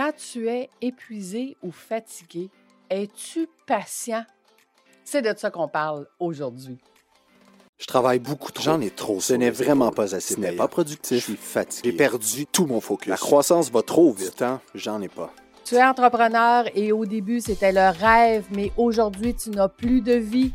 Quand tu es épuisé ou fatigué, es-tu patient? C'est de ça qu'on parle aujourd'hui. Je travaille beaucoup trop. J'en ai trop. Ce n'est vraiment pas assez. Ce n'est pas productif. Je suis fatigué. J'ai perdu tout mon focus. La croissance va trop vite. Du temps, j'en ai pas. Tu es entrepreneur et au début, c'était le rêve, mais aujourd'hui, tu n'as plus de vie.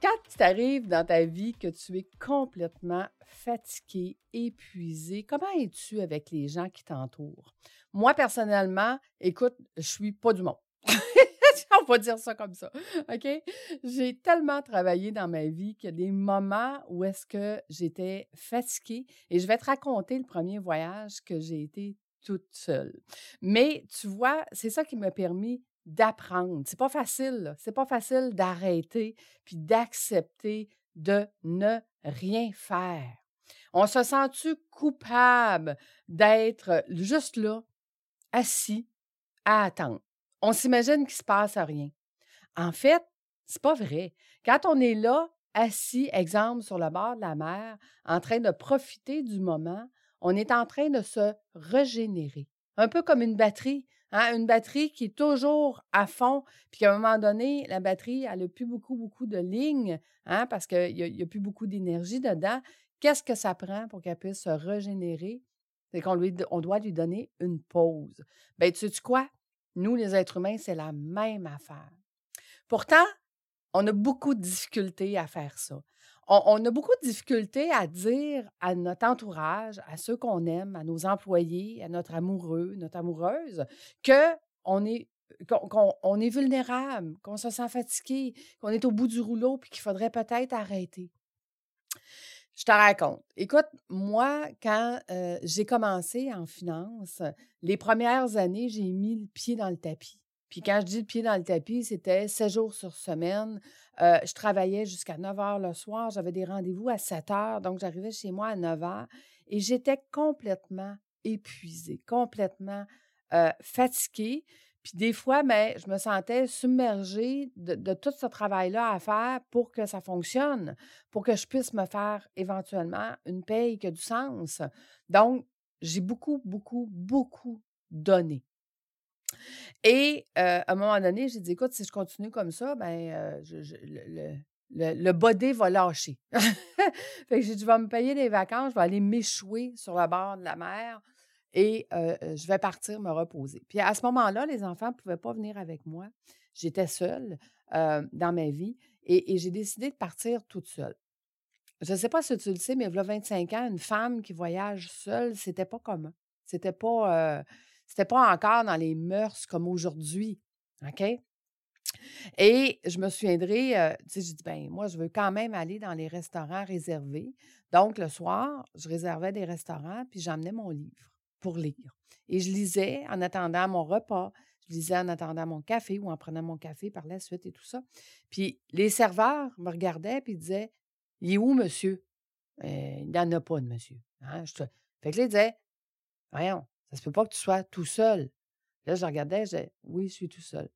quand il t'arrive dans ta vie que tu es complètement fatigué, épuisé, comment es-tu avec les gens qui t'entourent? Moi, personnellement, écoute, je suis pas du monde. On va dire ça comme ça. OK? J'ai tellement travaillé dans ma vie qu'il y a des moments où est-ce que j'étais fatiguée et je vais te raconter le premier voyage que j'ai été toute seule. Mais tu vois, c'est ça qui m'a permis d'apprendre. C'est pas facile. C'est pas facile d'arrêter puis d'accepter de ne rien faire. On se sent-tu coupable d'être juste là, assis, à attendre? On s'imagine qu'il se passe rien. En fait, c'est pas vrai. Quand on est là, assis, exemple, sur le bord de la mer, en train de profiter du moment, on est en train de se régénérer. Un peu comme une batterie. Hein, Une batterie qui est toujours à fond, puis qu'à un moment donné, la batterie, elle n'a plus beaucoup, beaucoup de lignes, hein, parce qu'il n'y a, plus beaucoup d'énergie dedans. Qu'est-ce que ça prend pour qu'elle puisse se régénérer? C'est qu'on on doit lui donner une pause. Bien, tu sais quoi? Nous, les êtres humains, c'est la même affaire. Pourtant, on a beaucoup de difficultés à faire ça. On, a beaucoup de difficultés à dire à notre entourage, à ceux qu'on aime, à nos employés, à notre amoureux, notre amoureuse, que on est qu'on qu'on- on est vulnérable, qu'on se sent fatigué, qu'on est au bout du rouleau, puis qu'il faudrait peut-être arrêter. Je te raconte. Écoute, moi, quand euh, j'ai commencé en finance, les premières années, j'ai mis le pied dans le tapis. Puis quand je dis le pied dans le tapis, c'était sept jours sur semaine. Euh, je travaillais jusqu'à 9 heures le soir. J'avais des rendez-vous à 7 heures. Donc, j'arrivais chez moi à 9 heures et j'étais complètement épuisée, complètement euh, fatiguée. Puis des fois, mais je me sentais submergée de tout ce travail-là à faire pour que ça fonctionne, pour que je puisse me faire éventuellement une paye qui a du sens. Donc, j'ai beaucoup, beaucoup, beaucoup donné. Et euh, à un moment donné, j'ai dit, écoute, si je continue comme ça, ben, euh, le, le, le, body va lâcher. fait que j'ai dit, je vais me payer des vacances, je vais aller m'échouer sur le bord de la mer et euh, je vais partir me reposer. Puis à ce moment-là, les enfants ne pouvaient pas venir avec moi. J'étais seule dans ma vie et, j'ai décidé de partir toute seule. Je ne sais pas si tu le sais, mais il y a 25 ans, une femme qui voyage seule, c'était pas commun. C'était pas, c'était pas encore dans les mœurs comme aujourd'hui. OK? Et je me souviendrai, euh, tu sais, j'ai dit, ben moi, je veux quand même aller dans les restaurants réservés. Donc, le soir, je réservais des restaurants, puis j'emmenais mon livre pour lire. Et je lisais en attendant mon repas, je lisais en attendant mon café ou en prenant mon café par la suite et tout ça. Puis les serveurs me regardaient puis disaient, il est où, monsieur? Euh, il n'y en a pas de monsieur. Hein? Je Fait que là, ils disaient, voyons, ça se peut pas que tu sois tout seul. Là, je regardais, disais, oui, je suis tout seul.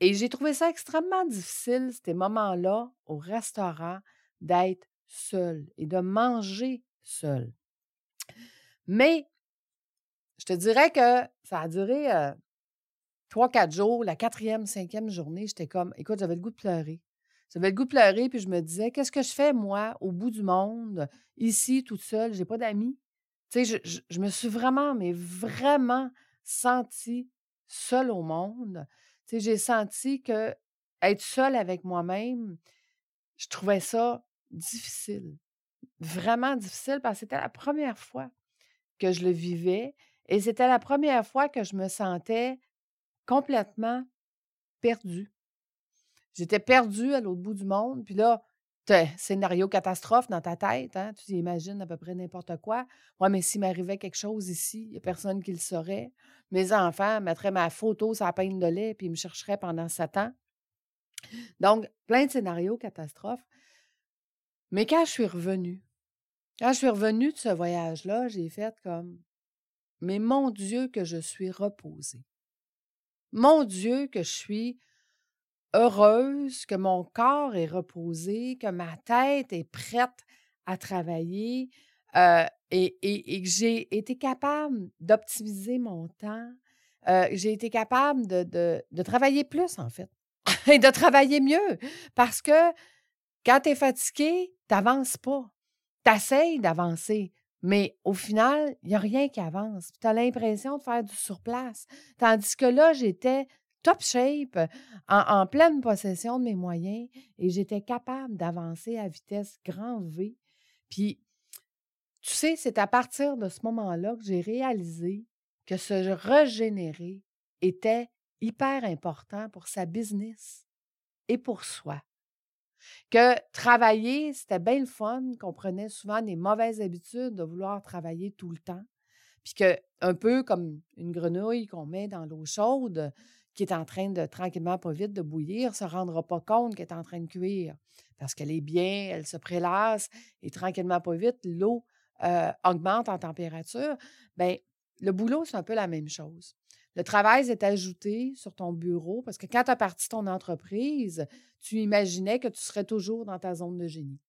Et j'ai trouvé ça extrêmement difficile, ces moments-là, au restaurant, d'être seul et de manger seul. Mais je te dirais que ça a duré euh, trois, quatre jours. La quatrième, cinquième journée, j'étais comme, écoute, j'avais le goût de pleurer. J'avais le goût de pleurer, puis je me disais, qu'est-ce que je fais, moi, au bout du monde, ici, toute seule, j'ai pas d'amis. Je, me suis vraiment, mais vraiment sentie seule au monde. J'ai senti que être seule avec moi-même, je trouvais ça difficile. Vraiment difficile parce que c'était la première fois que je le vivais et c'était la première fois que je me sentais complètement perdue. J'étais perdue à l'autre bout du monde. Puis là, scénario catastrophe dans ta tête, hein? tu imagines à peu près n'importe quoi. Moi, mais s'il m'arrivait quelque chose ici, il n'y a personne qui le saurait. Mes enfants mettraient ma photo sur la peine de lait puis ils me chercheraient pendant sept ans. Donc, plein de scénarios catastrophes. Mais quand je suis revenue, quand je suis revenue de ce voyage-là, j'ai fait comme Mais mon Dieu, que je suis reposée. Mon Dieu, que je suis heureuse, que mon corps est reposé, que ma tête est prête à travailler euh, et, que j'ai été capable d'optimiser mon temps. Euh, j'ai été capable de, de, travailler plus, en fait, et de travailler mieux. Parce que quand tu es fatigué, tu n'avances pas. Tu essaies d'avancer, mais au final, il n'y a rien qui avance. Tu as l'impression de faire du surplace. Tandis que là, j'étais top shape, en, pleine possession de mes moyens et j'étais capable d'avancer à vitesse grand V. Puis, tu sais, c'est à partir de ce moment-là que j'ai réalisé que se régénérer était hyper important pour sa business et pour soi. Que travailler, c'était bien le fun, qu'on prenait souvent des mauvaises habitudes de vouloir travailler tout le temps. Puis que, un peu comme une grenouille qu'on met dans l'eau chaude, qui est en train de tranquillement, pas vite, de bouillir, se rendra pas compte qu'elle est en train de cuire parce qu'elle est bien, elle se prélasse et tranquillement, pas vite, l'eau euh, augmente en température. Bien, le boulot, c'est un peu la même chose. Le travail est ajouté sur ton bureau parce que quand tu as parti ton entreprise, tu imaginais que tu serais toujours dans ta zone de génie.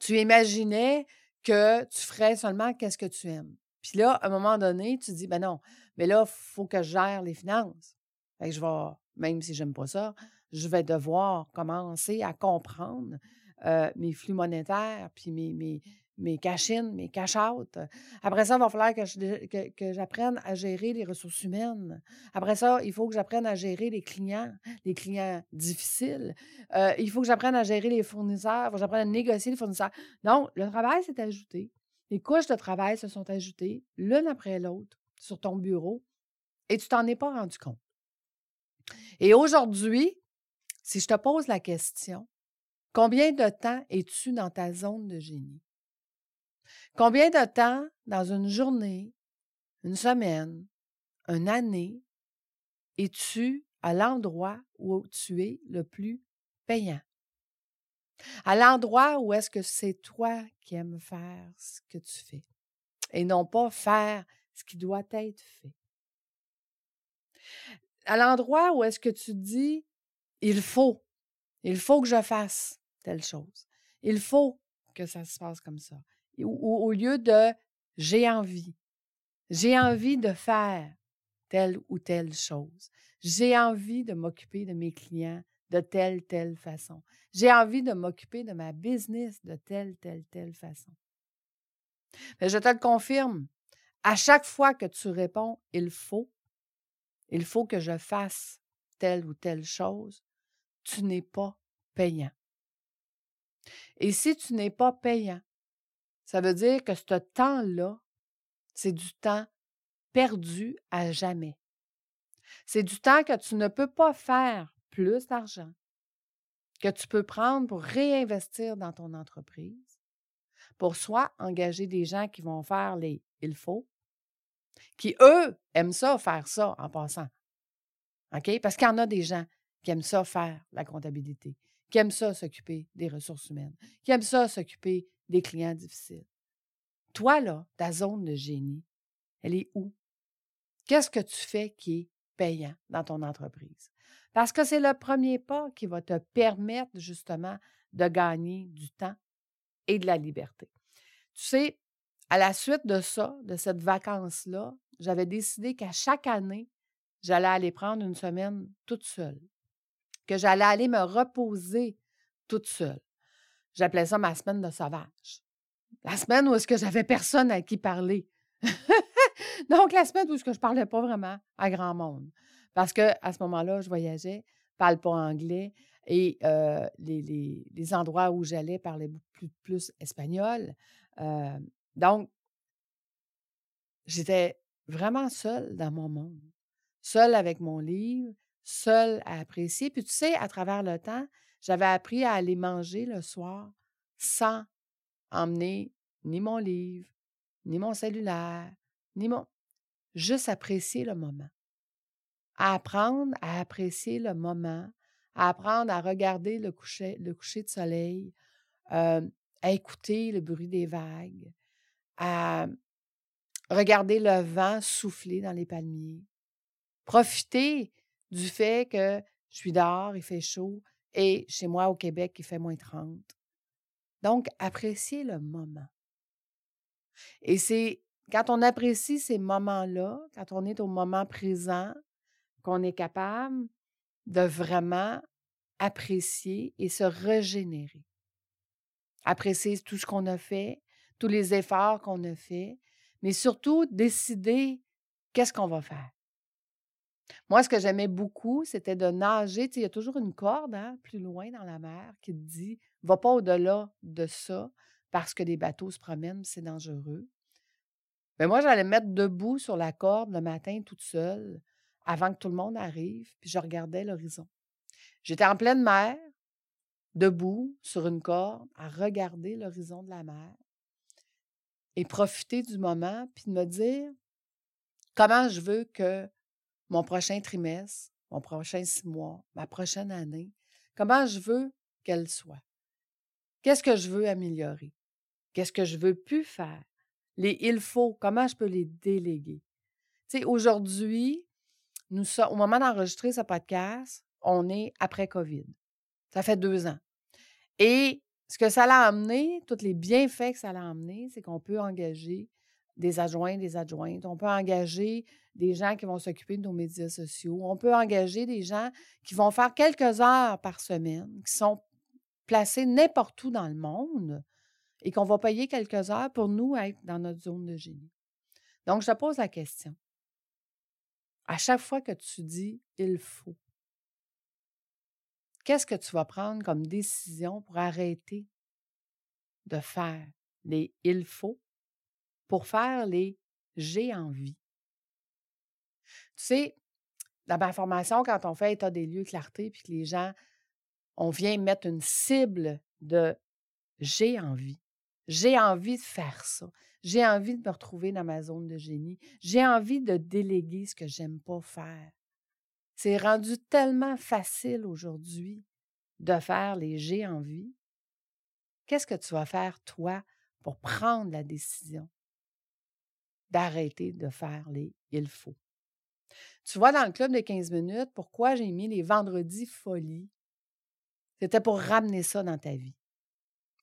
Tu imaginais que tu ferais seulement qu'est-ce que tu aimes. Puis là, à un moment donné, tu dis, ben non, mais là, il faut que je gère les finances je vais, même si j'aime pas ça, je vais devoir commencer à comprendre mes flux monétaires, puis mes, mes, mes cash-in, mes cash-out. Après ça, il va falloir que, que, j'apprenne à gérer les ressources humaines. Après ça, il faut que j'apprenne à gérer les clients, les clients difficiles. il faut que j'apprenne à gérer les fournisseurs, il faut que j'apprenne à négocier les fournisseurs. Donc, le travail s'est ajouté. Les couches de travail se sont ajoutées l'une après l'autre sur ton bureau et tu t'en es pas rendu compte. Et aujourd'hui, si je te pose la question, combien de temps es-tu dans ta zone de génie? Combien de temps dans une journée, une semaine, une année, es-tu à l'endroit où tu es le plus payant? À l'endroit où est-ce que c'est toi qui aimes faire ce que tu fais et non pas faire ce qui doit être fait à l'endroit où est-ce que tu dis, il faut, il faut que je fasse telle chose. Il faut que ça se passe comme ça. Ou, au lieu de j'ai envie. J'ai envie de faire telle ou telle chose. J'ai envie de m'occuper de mes clients de telle, telle façon. J'ai envie de m'occuper de ma business de telle, telle, telle façon. Mais je te le confirme, à chaque fois que tu réponds il faut, il faut que je fasse telle ou telle chose, tu n'es pas payant. Et si tu n'es pas payant, ça veut dire que ce temps-là, c'est du temps perdu à jamais. C'est du temps que tu ne peux pas faire plus d'argent, que tu peux prendre pour réinvestir dans ton entreprise, pour soit engager des gens qui vont faire les il faut, qui, eux, aiment ça, faire ça en passant. OK? Parce qu'il y en a des gens qui aiment ça faire la comptabilité, qui aiment ça s'occuper des ressources humaines, qui aiment ça s'occuper des clients difficiles. Toi, là, ta zone de génie, elle est où? Qu'est-ce que tu fais qui est payant dans ton entreprise? Parce que c'est le premier pas qui va te permettre justement de gagner du temps et de la liberté. Tu sais, à la suite de ça, de cette vacance-là, j'avais décidé qu'à chaque année, j'allais aller prendre une semaine toute seule, que j'allais aller me reposer toute seule. J'appelais ça ma semaine de sauvage. La semaine où est-ce que j'avais personne à qui parler. Donc, la semaine où est-ce que je parlais pas vraiment à grand monde. Parce que à ce moment-là, je voyageais, parle pas anglais et euh, les, endroits où j'allais parlaient beaucoup plus, espagnol. Euh, donc, j'étais vraiment seule dans mon monde, seule avec mon livre, seule à apprécier. Puis tu sais, à travers le temps, J'avais appris à aller manger le soir sans emmener ni mon livre, ni mon cellulaire, ni mon... Juste apprécier le moment. apprendre à apprécier le moment, à apprendre à regarder le coucher, de soleil, euh, à écouter le bruit des vagues, à regarder le vent souffler dans les palmiers, profiter du fait que je suis dehors, il fait chaud, et chez moi au Québec, il fait moins 30. Donc, apprécier le moment. Et c'est quand on apprécie ces moments-là, quand on est au moment présent, qu'on est capable de vraiment apprécier et se régénérer. Apprécier tout ce qu'on a fait, tous les efforts qu'on a faits, mais surtout décider qu'est-ce qu'on va faire. Moi, ce que j'aimais beaucoup, c'était de nager. il y a toujours une corde hein, plus loin dans la mer qui te dit va pas au-delà de ça parce que les bateaux se promènent, c'est dangereux. Mais moi, j'allais me mettre debout sur la corde le matin toute seule avant que tout le monde arrive, puis je regardais l'horizon. J'étais en pleine mer, debout sur une corde, à regarder l'horizon de la mer et profiter du moment, puis de me dire comment je veux que mon prochain trimestre, mon prochain six mois, ma prochaine année, comment je veux qu'elle soit? Qu'est-ce que je veux améliorer? Qu'est-ce que je veux plus faire? Les il faut, comment je peux les déléguer? Tu sais, aujourd'hui, nous au moment d'enregistrer ce podcast, on est après COVID. Ça fait deux ans. Et ce que ça l'a amené, tous les bienfaits que ça l'a amené, c'est qu'on peut engager des adjoints, des adjointes. On peut engager des gens qui vont s'occuper de nos médias sociaux. On peut engager des gens qui vont faire quelques heures par semaine, qui sont placés n'importe où dans le monde et qu'on va payer quelques heures pour nous être dans notre zone de génie. Donc, je te pose la question. À chaque fois que tu dis il faut, qu'est-ce que tu vas prendre comme décision pour arrêter de faire les il faut pour faire les j'ai envie? Tu sais, dans ma formation, quand on fait état des lieux, clarté, puis que les gens, on vient mettre une cible de j'ai envie. J'ai envie de faire ça. J'ai envie de me retrouver dans ma zone de génie. J'ai envie de déléguer ce que j'aime pas faire. C'est rendu tellement facile aujourd'hui de faire les j'ai envie. Qu'est-ce que tu vas faire, toi, pour prendre la décision d'arrêter de faire les il faut? Tu vois, dans le club de 15 minutes, pourquoi j'ai mis les vendredis folies? C'était pour ramener ça dans ta vie.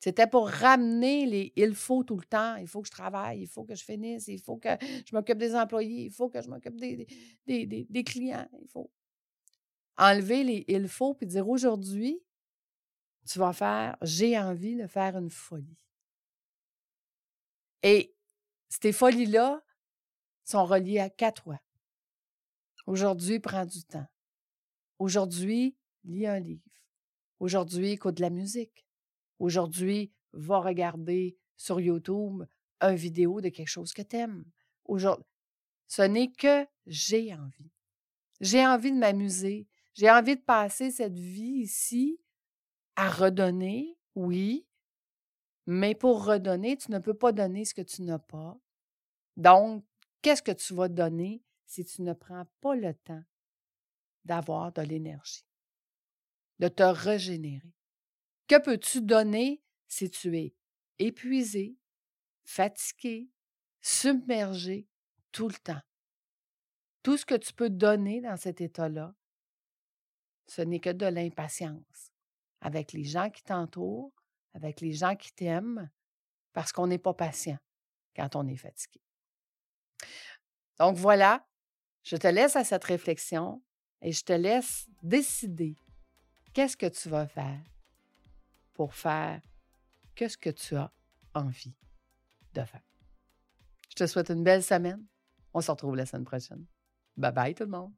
C'était pour ramener les il faut tout le temps, il faut que je travaille, il faut que je finisse, il faut que je m'occupe des employés, il faut que je m'occupe des, des, des, clients, il faut enlever les il faut puis dire aujourd'hui, tu vas faire j'ai envie de faire une folie. Et ces folies-là sont reliées à quatre toi. Aujourd'hui, prends du temps. Aujourd'hui, lis un livre. Aujourd'hui, écoute de la musique. Aujourd'hui, va regarder sur YouTube une vidéo de quelque chose que tu aimes. Aujourd'hui, ce n'est que j'ai envie. J'ai envie de m'amuser. J'ai envie de passer cette vie ici à redonner, oui, mais pour redonner, tu ne peux pas donner ce que tu n'as pas. Donc, qu'est-ce que tu vas donner si tu ne prends pas le temps d'avoir de l'énergie, de te régénérer? Que peux-tu donner si tu es épuisé, fatigué, submergé tout le temps? Tout ce que tu peux donner dans cet état-là, ce n'est que de l'impatience avec les gens qui t'entourent, avec les gens qui t'aiment, parce qu'on n'est pas patient quand on est fatigué. Donc voilà, je te laisse à cette réflexion et je te laisse décider qu'est-ce que tu vas faire pour faire ce que tu as envie de faire. Je te souhaite une belle semaine. On se retrouve la semaine prochaine. Bye bye tout le monde.